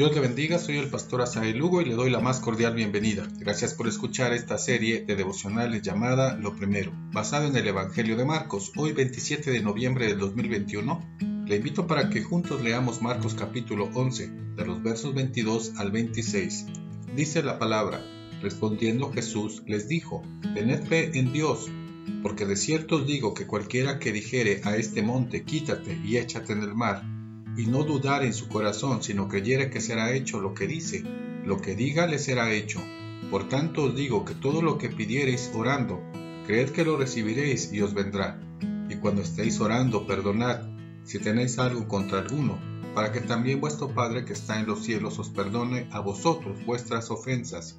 Dios le bendiga, soy el pastor Asael Lugo y le doy la más cordial bienvenida. Gracias por escuchar esta serie de devocionales llamada Lo Primero, basado en el Evangelio de Marcos. Hoy 27 de noviembre del 2021, le invito para que juntos leamos Marcos capítulo 11, de los versos 22 al 26. Dice la palabra, respondiendo Jesús les dijo, tened fe en Dios, porque de cierto os digo que cualquiera que dijere a este monte, quítate y échate en el mar, y no dudar en su corazón, sino creyere que será hecho lo que dice, lo que diga le será hecho. Por tanto os digo que todo lo que pidiereis orando, creed que lo recibiréis y os vendrá. Y cuando estéis orando, perdonad, si tenéis algo contra alguno, para que también vuestro Padre que está en los cielos os perdone a vosotros vuestras ofensas.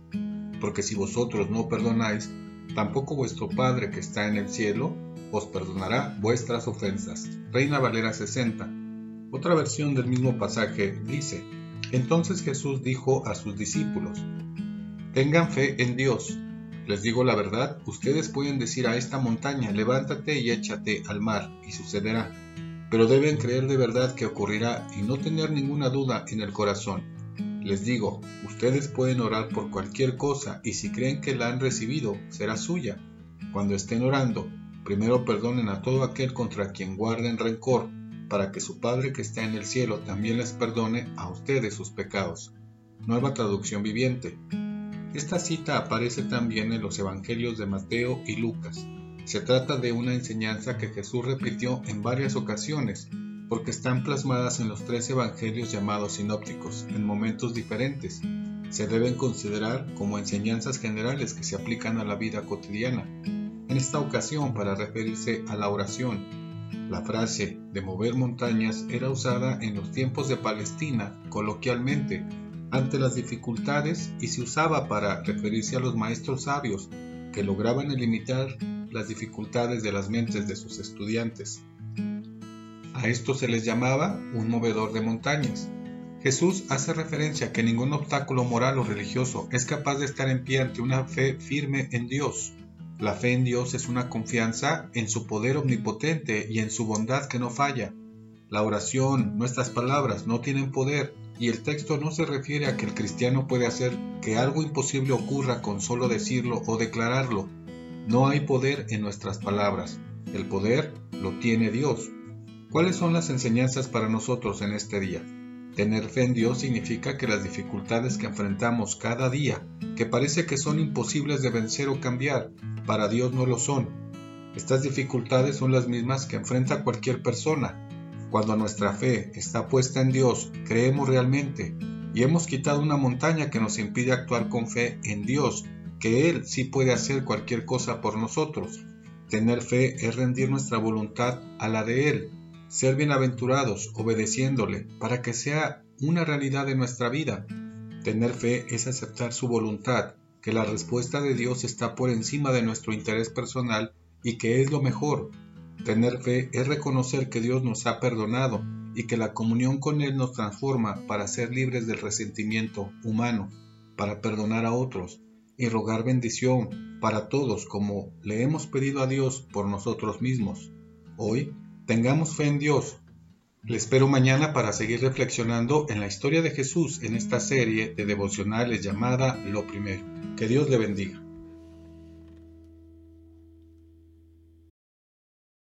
Porque si vosotros no perdonáis, tampoco vuestro Padre que está en el cielo os perdonará vuestras ofensas. Reina Valera 60 otra versión del mismo pasaje dice, entonces Jesús dijo a sus discípulos, tengan fe en Dios. Les digo la verdad, ustedes pueden decir a esta montaña, levántate y échate al mar, y sucederá. Pero deben creer de verdad que ocurrirá y no tener ninguna duda en el corazón. Les digo, ustedes pueden orar por cualquier cosa y si creen que la han recibido, será suya. Cuando estén orando, primero perdonen a todo aquel contra quien guarden rencor para que su Padre que está en el cielo también les perdone a ustedes sus pecados. Nueva traducción viviente. Esta cita aparece también en los Evangelios de Mateo y Lucas. Se trata de una enseñanza que Jesús repitió en varias ocasiones, porque están plasmadas en los tres Evangelios llamados sinópticos, en momentos diferentes. Se deben considerar como enseñanzas generales que se aplican a la vida cotidiana. En esta ocasión para referirse a la oración, la frase de mover montañas era usada en los tiempos de Palestina coloquialmente ante las dificultades y se usaba para referirse a los maestros sabios que lograban eliminar las dificultades de las mentes de sus estudiantes. A esto se les llamaba un movedor de montañas. Jesús hace referencia a que ningún obstáculo moral o religioso es capaz de estar en pie ante una fe firme en Dios. La fe en Dios es una confianza en su poder omnipotente y en su bondad que no falla. La oración, nuestras palabras no tienen poder y el texto no se refiere a que el cristiano puede hacer que algo imposible ocurra con solo decirlo o declararlo. No hay poder en nuestras palabras. El poder lo tiene Dios. ¿Cuáles son las enseñanzas para nosotros en este día? Tener fe en Dios significa que las dificultades que enfrentamos cada día, que parece que son imposibles de vencer o cambiar, para Dios no lo son. Estas dificultades son las mismas que enfrenta cualquier persona. Cuando nuestra fe está puesta en Dios, creemos realmente y hemos quitado una montaña que nos impide actuar con fe en Dios, que Él sí puede hacer cualquier cosa por nosotros. Tener fe es rendir nuestra voluntad a la de Él ser bienaventurados obedeciéndole para que sea una realidad de nuestra vida. Tener fe es aceptar su voluntad, que la respuesta de Dios está por encima de nuestro interés personal y que es lo mejor. Tener fe es reconocer que Dios nos ha perdonado y que la comunión con Él nos transforma para ser libres del resentimiento humano, para perdonar a otros y rogar bendición para todos como le hemos pedido a Dios por nosotros mismos. Hoy Tengamos fe en Dios. Le espero mañana para seguir reflexionando en la historia de Jesús en esta serie de devocionales llamada Lo Primero. Que Dios le bendiga.